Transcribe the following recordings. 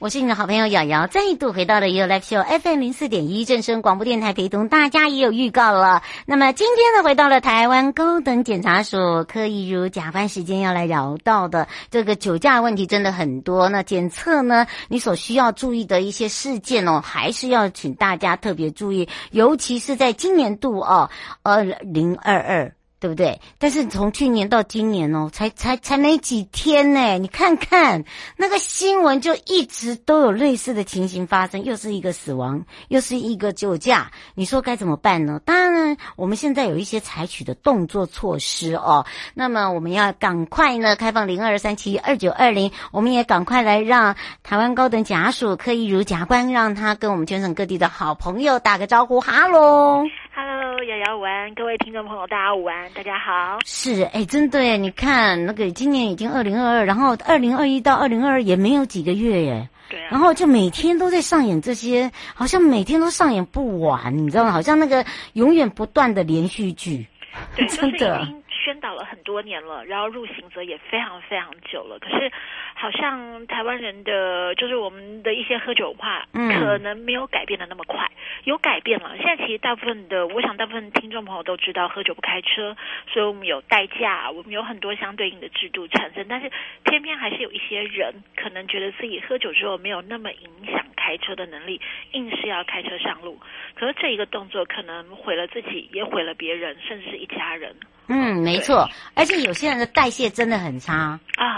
我是你的好朋友瑶瑶，再度回到了 You Live Show FM 零四点一正声广播电台，陪同大家也有预告了。那么今天呢，回到了台湾高等检察署柯一如甲官时间要来聊到的这个酒驾问题真的很多。那检测呢，你所需要注意的一些事件哦，还是要请大家特别注意，尤其是在今年度哦，二零二二。对不对？但是从去年到今年哦，才才才没几天呢。你看看那个新闻，就一直都有类似的情形发生，又是一个死亡，又是一个酒驾。你说该怎么办呢？当然，我们现在有一些采取的动作措施哦。那么我们要赶快呢，开放零二三七二九二零，我们也赶快来让台湾高等检察署柯一如甲官，让他跟我们全省各地的好朋友打个招呼，哈喽哈喽。Hello，瑶瑶午安，各位听众朋友，大家午安，大家好。是，哎，真的耶，你看那个今年已经二零二二，然后二零二一到二零二二也没有几个月耶。对啊。然后就每天都在上演这些，好像每天都上演不完，你知道吗？好像那个永远不断的连续剧。对，真的。宣导了很多年了，然后入刑则也非常非常久了。可是，好像台湾人的就是我们的一些喝酒文化，可能没有改变的那么快。有改变了，现在其实大部分的，我想大部分听众朋友都知道，喝酒不开车，所以我们有代驾，我们有很多相对应的制度产生。但是，偏偏还是有一些人可能觉得自己喝酒之后没有那么影响开车的能力，硬是要开车上路。可是这一个动作可能毁了自己，也毁了别人，甚至是一家人。嗯，没错，而且有些人的代谢真的很差啊！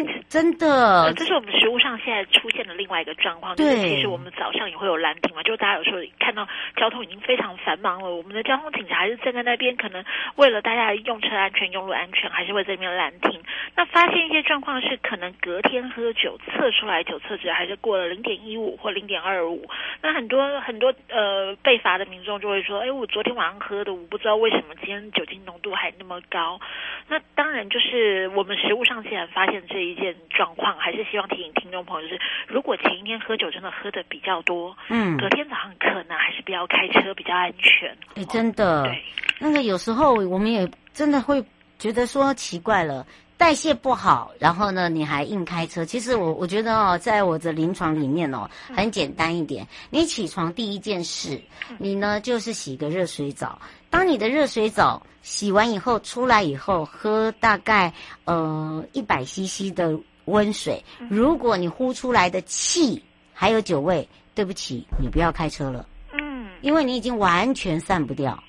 真的，这是我们食物上现在出现的另外一个状况。对，就是其实我们早上也会有拦停嘛，就大家有时候看到交通已经非常繁忙了，我们的交通警察还是站在那边，可能为了大家的用车安全、用路安全，还是会在那边拦停。那发现一些状况是，可能隔天喝酒测出来酒测值还是过了零点一五或零点二五，那很多很多呃被罚的民众就会说：“哎，我昨天晚上喝的，我不知道为什么今天酒精浓度还那么高，那当然就是我们食物上既然发现这一件状况，还是希望提醒听众朋友，就是如果前一天喝酒真的喝的比较多，嗯，隔天早上可能还是不要开车比较安全。哎，真的，对，那个有时候我们也真的会觉得说奇怪了。代谢不好，然后呢，你还硬开车。其实我我觉得哦，在我的临床里面哦，很简单一点。你起床第一件事，你呢就是洗个热水澡。当你的热水澡洗完以后，出来以后喝大概呃一百 CC 的温水。如果你呼出来的气还有酒味，对不起，你不要开车了。嗯，因为你已经完全散不掉。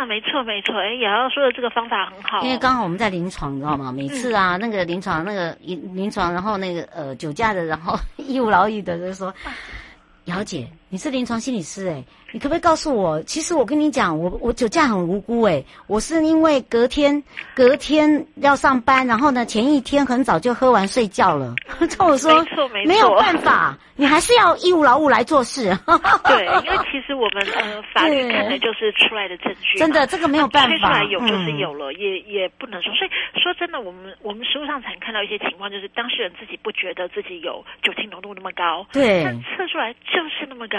啊，没错没错，哎，瑶瑶说的这个方法很好，因为刚好我们在临床，你知道吗？每次啊，嗯、那个临床那个临临床，然后那个呃酒驾的，然后 义务劳役的就说，瑶姐，你是临床心理师哎。你可不可以告诉我？其实我跟你讲，我我酒驾很无辜哎，我是因为隔天隔天要上班，然后呢前一天很早就喝完睡觉了。叫我说，没错没错，没有办法，你还是要义务劳务来做事。对，因为其实我们呃法律看的就是出来的证据，真的这个没有办法，推出来有就是有了，嗯、也也不能说。所以说真的，我们我们实务上才看到一些情况，就是当事人自己不觉得自己有酒精浓度那么高，对，但测出来就是那么高，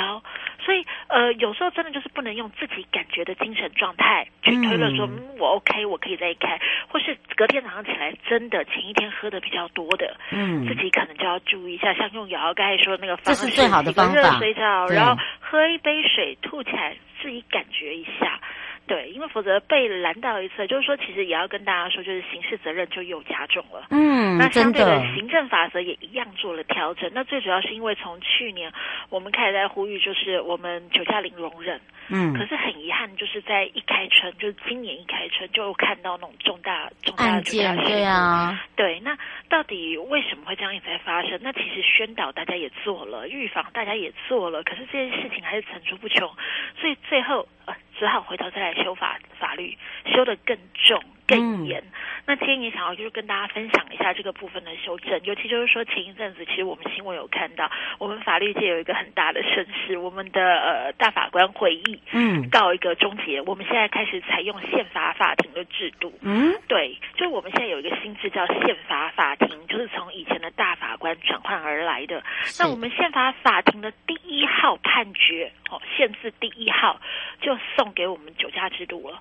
所以呃。有时候真的就是不能用自己感觉的精神状态去推论说，嗯，我 OK，我可以再开，或是隔天早上起来真的前一天喝的比较多的，嗯，自己可能就要注意一下，像用瑶瑶刚才说的那个方式，这是最好的方法，热水澡，然后喝一杯水，吐起来自己感觉一下。对，因为否则被拦到一次，就是说，其实也要跟大家说，就是刑事责任就又加重了。嗯，那相对的，行政法则也一样做了调整。那最主要是因为从去年我们开始在呼吁，就是我们酒驾零容忍。嗯，可是很遗憾，就是在一开春，就是今年一开春就看到那种重大重大的事故。对啊，对，那到底为什么会这样一直在发生？那其实宣导大家也做了，预防大家也做了，可是这件事情还是层出不穷，所以最后呃只好回头再来修法法律，修得更重。更严。嗯、那今天也想要就是跟大家分享一下这个部分的修正，尤其就是说前一阵子，其实我们新闻有看到，我们法律界有一个很大的盛事，我们的呃大法官会议，嗯，告一个终结。我们现在开始采用宪法法庭的制度，嗯，对，就是我们现在有一个新制叫宪法法庭，就是从以前的大法官转换而来的。那我们宪法法庭的第一号判决，哦，限字第一号就送给我们酒驾制度了。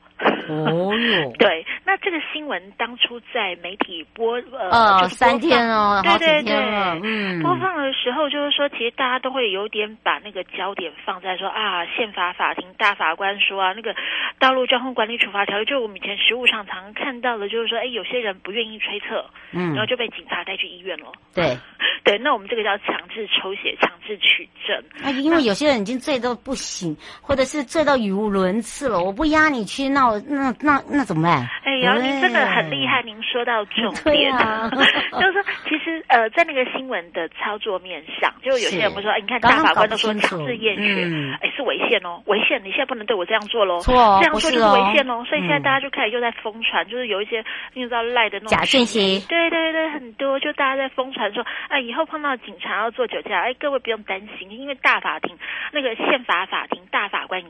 哦哟，对，那。这个新闻当初在媒体播呃，哦、就三天哦，对对对，嗯，播放的时候就是说，其实大家都会有点把那个焦点放在说啊，宪法法庭大法官说啊，那个道路交通管理处罚条例，就是我们以前实务上常看到的，就是说，哎，有些人不愿意吹测，嗯，然后就被警察带去医院了。对，对，那我们这个叫强制抽血、强制取证。那，因为有些人已经醉到不行，或者是醉到语无伦次了，我不压你去，那我那那那怎么办？哎呀。您真的很厉害，您说到重点，啊、就是说，其实呃，在那个新闻的操作面上，就有些人不说，哎，你看大法官都说强制验血，嗯、哎，是违宪哦，违宪，你现在不能对我这样做喽，错，这样做就是违宪哦，哦所以现在大家就开始又在疯传，嗯、就是有一些你知道赖的那种假讯息，对对对，很多，就大家在疯传说，哎，以后碰到警察要做酒驾，哎，各位不用担心，因为大法庭那个宪法法庭大法官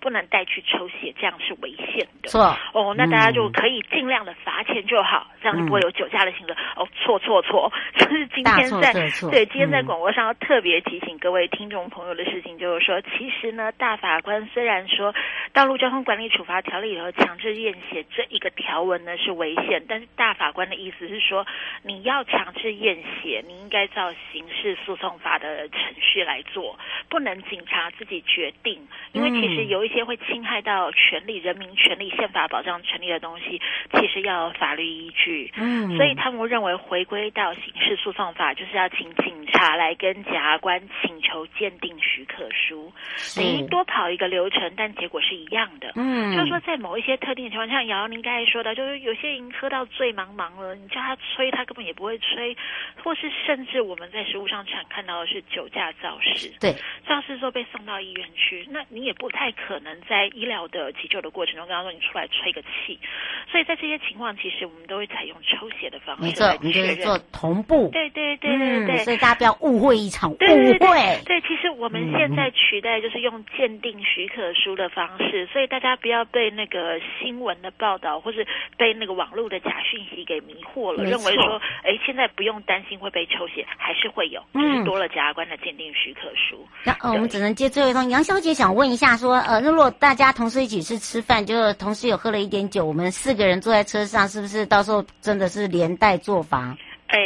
不能带去抽血，这样是违宪的，错，哦，那大家就可以尽量的罚钱就好，这样就不会有酒驾的行为。嗯、哦，错错错，就是今天在对今天在广播上要特别提醒各位听众朋友的事情，就是说，嗯、其实呢，大法官虽然说《道路交通管理处罚条例》里头强制验血这一个条文呢是违宪，但是大法官的意思是说，你要强制验血，你应该照刑事诉讼法的程序来做，不能警察自己决定，因为其实有一些会侵害到权利、人民权利、宪法保障权利的东西，其实要有。法律依据，嗯，所以他们认为回归到刑事诉讼法，就是要请警察来跟检察官请求鉴定许可书，等于多跑一个流程，但结果是一样的。嗯，就是说在某一些特定的情况下，像瑶瑶您刚才说的，就是有些人喝到醉茫茫了，你叫他吹，他根本也不会吹，或是甚至我们在实物上常看到的是酒驾肇事，对，肇事之后被送到医院去，那你也不太可能在医疗的急救的过程中刚刚说你出来吹个气，所以在这些情况。其实我们都会采用抽血的方式，没错，你就是做同步。对对对对对，所以大家不要误会一场误会。对对对，对，其实我们现在取代就是用鉴定许可书的方式，所以大家不要被那个新闻的报道或是被那个网络的假讯息给迷惑了，认为说，哎，现在不用担心会被抽血，还是会有，就是多了检察官的鉴定许可书。那呃，我们只能接最后一通。杨小姐想问一下，说呃，如果大家同事一起去吃饭，就同事有喝了一点酒，我们四个人坐在车上。是不是到时候真的是连带做法？哎，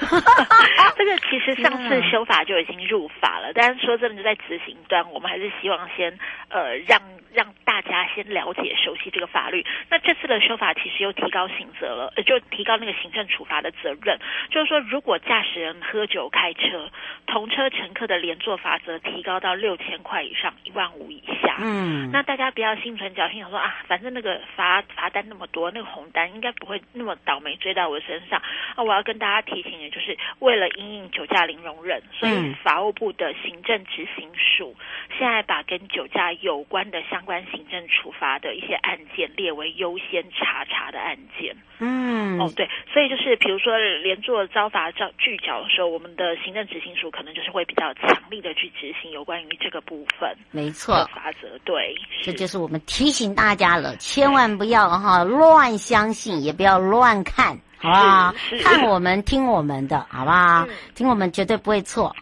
这个其实上次修法就已经入法了，但是说真的，就在执行端，我们还是希望先呃让让大家先了解、熟悉这个法律。那这次的修法其实又提高刑责了，就提高那个行政处罚的责任，就是说，如果驾驶人喝酒开车，同车乘客的连坐罚则提高到六千块以上一万五以下。嗯，那大家不要心存侥幸，想说啊，反正那个罚罚单那么多，那个红单应该不会那么倒霉追到我身上啊。我要跟大家提醒的，就是为了因应酒驾零容忍，所以法务部的行政执行署现在把跟酒驾有关的相关行政处罚的一些案件列为优先查查的案件。嗯，哦对，所以就是比如说连坐遭罚遭拒缴的时候，我们的行政执行署可能就是会比较强力的去执行有关于这个部分。没错，法则对，这就是我们提醒大家了，千万不要哈乱相信，也不要乱看。好不好？看我们，听我们的，好不好？是听我们绝对不会错。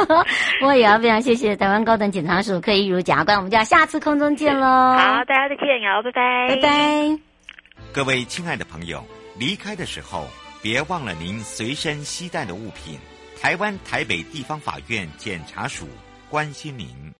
我也要非常谢谢台湾高等检察署柯一如检察官，我们就要下次空中见喽。好，大家再见，哦，拜拜，拜拜。各位亲爱的朋友，离开的时候别忘了您随身携带的物品。台湾台北地方法院检察署关心您。